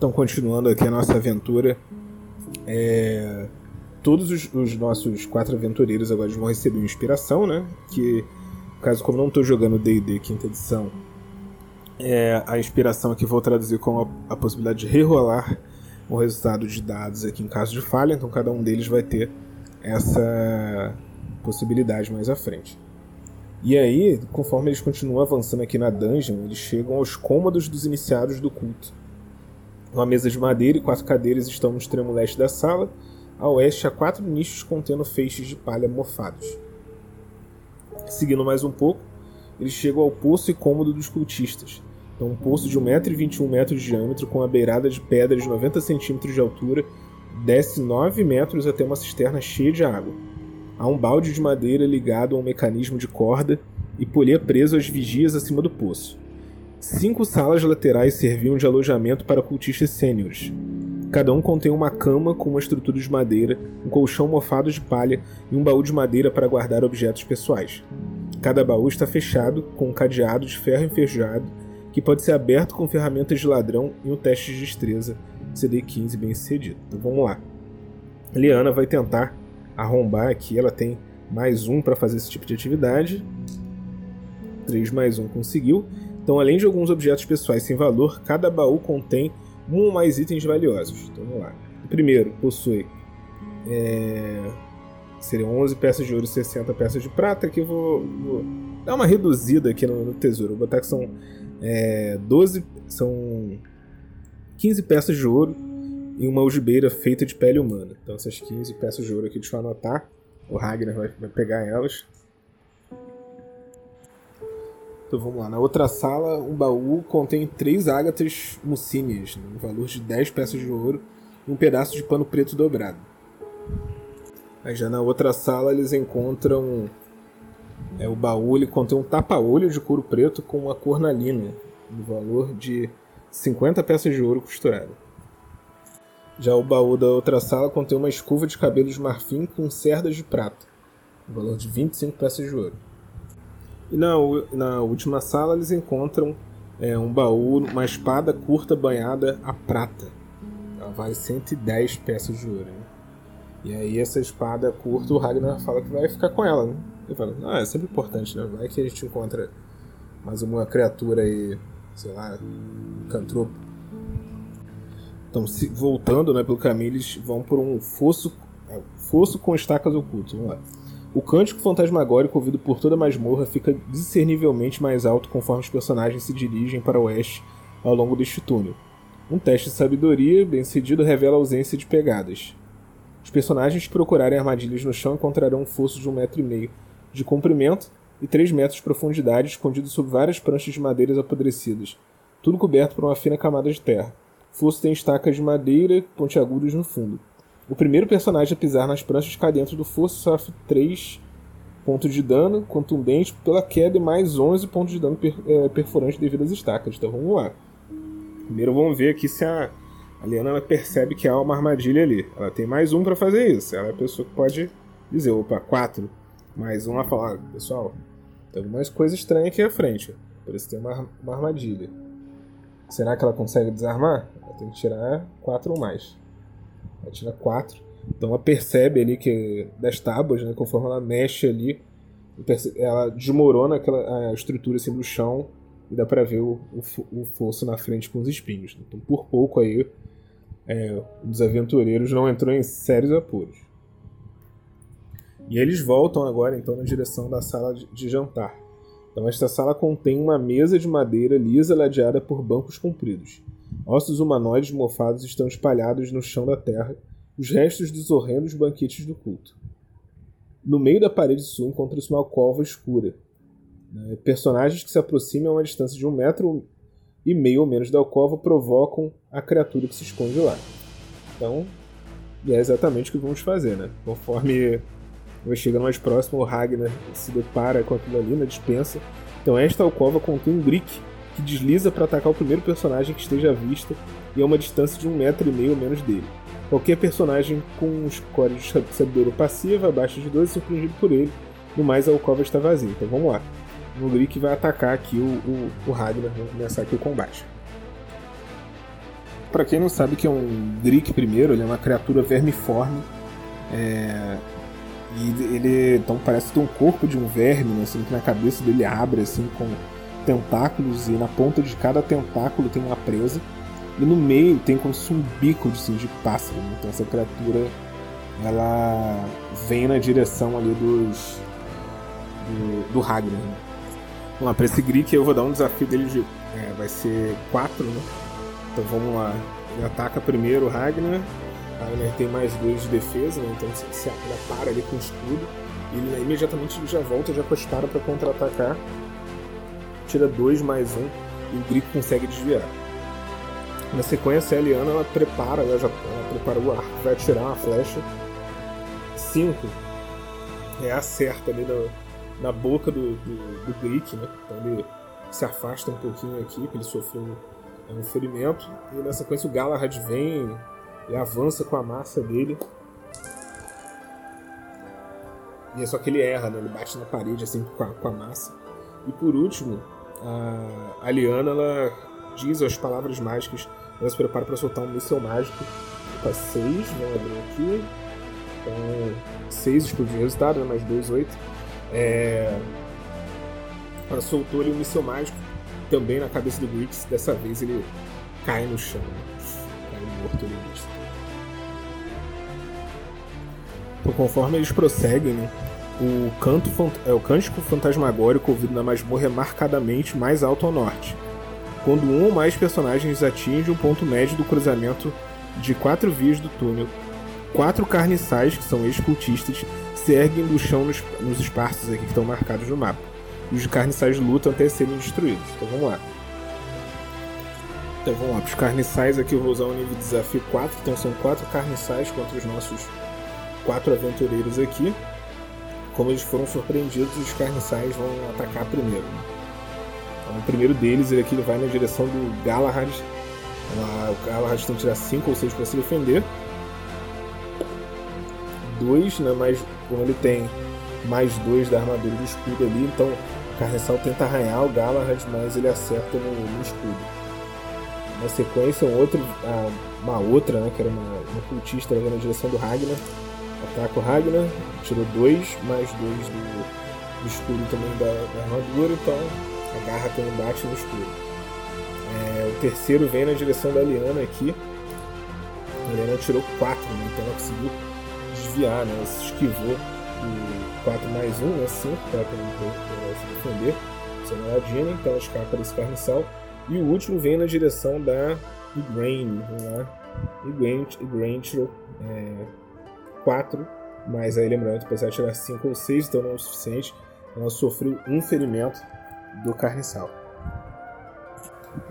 Então, continuando aqui a nossa aventura, é... todos os, os, nossos quatro aventureiros agora vão receber uma inspiração, né? Que, caso, como não estou jogando D&D quinta edição, é a inspiração aqui vou traduzir como a, a possibilidade de rerolar o resultado de dados aqui em caso de falha, então cada um deles vai ter essa possibilidade mais à frente. E aí, conforme eles continuam avançando aqui na dungeon, eles chegam aos cômodos dos iniciados do culto. Uma mesa de madeira e quatro cadeiras estão no extremo leste da sala. A oeste há quatro nichos contendo feixes de palha mofados. Seguindo mais um pouco, eles chegam ao poço e cômodo dos cultistas. Então, um poço de 1,21m de diâmetro com uma beirada de pedra de 90 centímetros de altura desce 9 metros até uma cisterna cheia de água. Há um balde de madeira ligado a um mecanismo de corda e polha preso às vigias acima do poço. Cinco salas laterais serviam de alojamento para cultistas sêniores. Cada um contém uma cama com uma estrutura de madeira, um colchão mofado de palha e um baú de madeira para guardar objetos pessoais. Cada baú está fechado com um cadeado de ferro enferrujado que pode ser aberto com ferramentas de ladrão e um teste de destreza CD15 bem sucedido. Então vamos lá. Liana vai tentar arrombar aqui, ela tem mais um para fazer esse tipo de atividade. 3 mais 1 conseguiu. Então, além de alguns objetos pessoais sem valor, cada baú contém um ou mais itens valiosos. Então, vamos lá. O primeiro possui. É... Seriam 11 peças de ouro e 60 peças de prata. Aqui eu vou, vou dar uma reduzida aqui no, no tesouro. Vou botar que são é, 12. São 15 peças de ouro e uma algibeira feita de pele humana. Então, essas 15 peças de ouro aqui, deixa eu anotar. O Ragnar vai, vai pegar elas. Então vamos lá. Na outra sala, um baú contém três ágatas mucíneas, no valor de 10 peças de ouro e um pedaço de pano preto dobrado. Aí já na outra sala eles encontram. É, o baú ele contém um tapa-olho de couro preto com uma cornalina, no valor de 50 peças de ouro costurada. Já o baú da outra sala contém uma escova de cabelo de marfim com cerdas de prata, no valor de 25 peças de ouro. E na, na última sala eles encontram é, um baú, uma espada curta banhada a prata. Ela vale 110 peças de ouro. Né? E aí essa espada curta, o Ragnar fala que vai ficar com ela. Né? Ele fala, ah, é sempre importante, né? Vai que a gente encontra mais uma criatura aí, sei lá, um cantropo. Então, se, voltando né, pelo caminho, eles vão por um fosso, é, fosso com estacas ocultas. Vamos lá. O cântico fantasmagórico ouvido por toda a masmorra fica discernivelmente mais alto conforme os personagens se dirigem para o oeste ao longo deste túnel. Um teste de sabedoria bem cedido revela a ausência de pegadas. Os personagens que procurarem armadilhas no chão encontrarão um fosso de um metro e meio de comprimento e três metros de profundidade escondido sob várias pranchas de madeiras apodrecidas, tudo coberto por uma fina camada de terra. O fosso tem estacas de madeira pontiagudas no fundo. O primeiro personagem a pisar nas pranchas cai dentro do fosso sofre 3 pontos de dano contundente pela queda e mais 11 pontos de dano per, é, perforante devido às estacas. Então vamos lá. Primeiro vamos ver aqui se a, a Liana percebe que há uma armadilha ali. Ela tem mais um para fazer isso. Ela é a pessoa que pode dizer, opa, 4. Mais um a falar, pessoal, tem algumas coisas estranhas aqui à frente. Parece que tem uma, uma armadilha. Será que ela consegue desarmar? Ela tem que tirar 4 ou mais. Ela tira 4. Então ela percebe ali que das tábuas, né, conforme ela mexe ali, ela desmorona aquela a estrutura assim do chão e dá para ver o, o, o, fosso na frente com os espinhos. Então por pouco aí é, os aventureiros não entrou em sérios apuros. E eles voltam agora então na direção da sala de, de jantar. Então esta sala contém uma mesa de madeira lisa ladeada por bancos compridos. Ossos humanoides mofados estão espalhados no chão da terra, os restos dos horrendos banquetes do culto. No meio da parede sul encontra-se uma alcova escura. Né? Personagens que se aproximam a uma distância de um metro e meio ou menos da alcova provocam a criatura que se esconde lá. Então, é exatamente o que vamos fazer, né? Conforme vai chegando mais próximo, o Ragnar se depara com aquilo ali na dispensa. Então, esta alcova contém um Brick que desliza para atacar o primeiro personagem que esteja à vista e a uma distância de um metro e meio ou menos dele. Qualquer personagem com um score de sabedoria passiva abaixo de 12 é surpreendido por ele. No mais, a alcova está vazia. Então vamos lá. O Grick vai atacar aqui o, o, o Ragnar, vai começar aqui o combate. Para quem não sabe que é um Greek primeiro, ele é uma criatura vermiforme. É... E ele então parece ter um corpo de um verme, né? assim, que na cabeça dele abre assim com tentáculos e na ponta de cada tentáculo tem uma presa. E no meio tem como se um bico assim, de pássaro. Né? Então essa criatura ela vem na direção ali dos do, do Ragnar. Né? Vamos lá, para esse Greek eu vou dar um desafio dele de. É, vai ser 4, né? Então vamos lá. Ele ataca primeiro o Ragnar. O Ragnar tem mais 2 de defesa, né? Então se, se ele para ali com o escudo. Ele imediatamente já volta já com a espada para contra-atacar. Tira 2 mais 1 um, e o Greek consegue desviar. Na sequência, a Eliana ela prepara, ela já ela prepara o arco, vai atirar uma flecha. 5 é acerta ali no, na boca do, do, do Greek, né? Então ele se afasta um pouquinho aqui, porque ele sofreu um, um ferimento. E na sequência o Galahad vem e avança com a massa dele. E é só que ele erra, né? Ele bate na parede assim com a, com a massa. E por último, a, Liana ela diz as palavras mágicas. Ela se prepara para soltar um míssil mágico. Tá 6, vamos abrir aqui. Então, 6 explodiu o resultado, né? mais 2, 8. É... Ela soltou ali um míssil mágico também na cabeça do Grix. Dessa vez ele cai no chão. Cai morto ali. Então, conforme eles prosseguem, né, o, canto, é, o cântico fantasmagórico ouvido na masmorra é marcadamente mais alto ao norte. Quando um ou mais personagens atingem um ponto médio do cruzamento de quatro vias do túnel, quatro carniçais, que são ex-cultistas, se erguem do chão nos, nos espaços aqui que estão marcados no mapa. E os carniçais lutam até serem destruídos. Então vamos lá. Então vamos lá, para os carniçais aqui eu vou usar o nível de desafio 4. Então são quatro carniçais contra os nossos quatro aventureiros aqui. Como eles foram surpreendidos, os carniçais vão atacar primeiro. Então, o primeiro deles, ele aqui ele vai na direção do Galahad. o Galahad tem que tirar 5 ou 6 para se defender. 2, né, mais como ele tem mais dois da armadura do escudo ali, então o Carniçal tenta arranhar o Galahad, mas ele acerta no, no escudo. Na sequência, um outro, uma outra, né, que era uma, uma cultista na direção do Ragnar, ataca o Ragnar, tirou dois, mais dois do, do escudo também da, da, armadura, então a garra também bate no escudo. É, o terceiro vem na direção da Liana aqui, a Liana tirou quatro, né, então ela conseguiu desviar, né? se esquivou do 4 mais 1, né? 5, para se defender. Você não é então ela escapa desse carniçal. E o último vem na direção da Igraine, lá. Igraine tirou é, 4, mas aí lembrando que precisava tirar 5 ou 6, então não é o suficiente. Ela sofreu um ferimento do carniçal.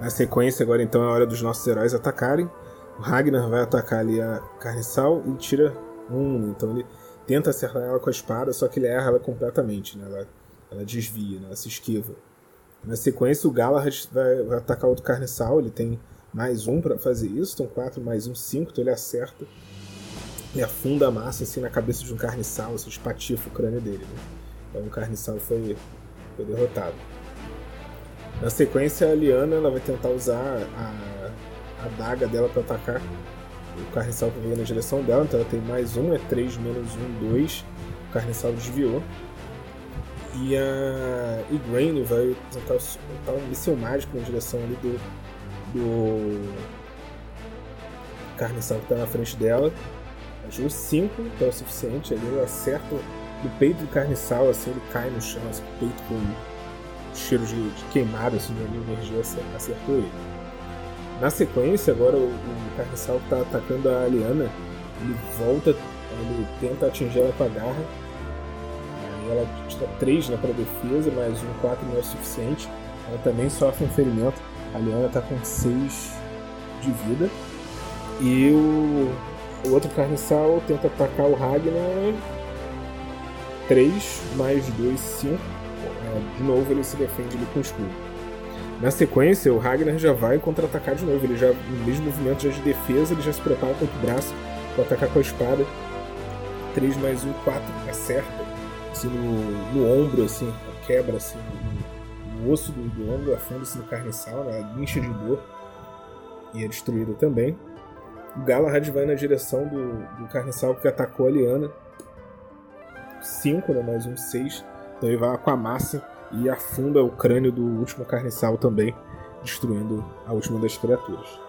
Na sequência, agora então é a hora dos nossos heróis atacarem. O Ragnar vai atacar ali a Carniçal e tira um, então ele tenta acertar ela com a espada, só que ele erra ela completamente, né? Ela, ela desvia, né? ela se esquiva. Na sequência, o Galahad vai, vai atacar outro carniçal, ele tem mais um para fazer isso, então 4 mais um, 5, então ele acerta e afunda a massa assim na cabeça de um carniçal, assim, espatifa o crânio dele. Né? Então o carniçal foi, foi derrotado. Na sequência, a Liana ela vai tentar usar a, a daga dela para atacar o Carniçal que veio na direção dela, então ela tem mais um, é 3 menos 1, 2. O Carniçal desviou. E a Igraine vai tentar um míssil mágico na direção ali do, do Carniçal que está na frente dela. Ajuda 5, que é o suficiente. Ele acerta no peito do Carniçal, assim, ele cai no chão, assim, o peito com cheiro de, de queimado, assim, de energia acertou ele. Na sequência, agora o, o Carniçal está atacando a Aliana. Ele volta, ele tenta atingir ela com a garra. Ela tira 3 né, para defesa, mas um 4 não é suficiente. Ela também sofre um ferimento. A Aliana está com 6 de vida. E o, o outro Carniçal tenta atacar o Ragnar. 3 mais 2, 5. É, de novo ele se defende ali com escudo. Na sequência, o Ragnar já vai contra-atacar de novo. Ele já, no mesmo movimento já de defesa, ele já se prepara contra o braço para atacar com a espada. 3 mais 1, 4, acerta. Assim, no, no ombro, assim, quebra assim, no, no osso do, do ombro, afunda-se no carniçal, na guincha de dor. e é destruída também. O Galahad vai na direção do, do Carniçal que atacou a Liana. 5, né? Mais um 6. Então ele vai com a massa e afunda o crânio do último Carniçal também, destruindo a última das criaturas.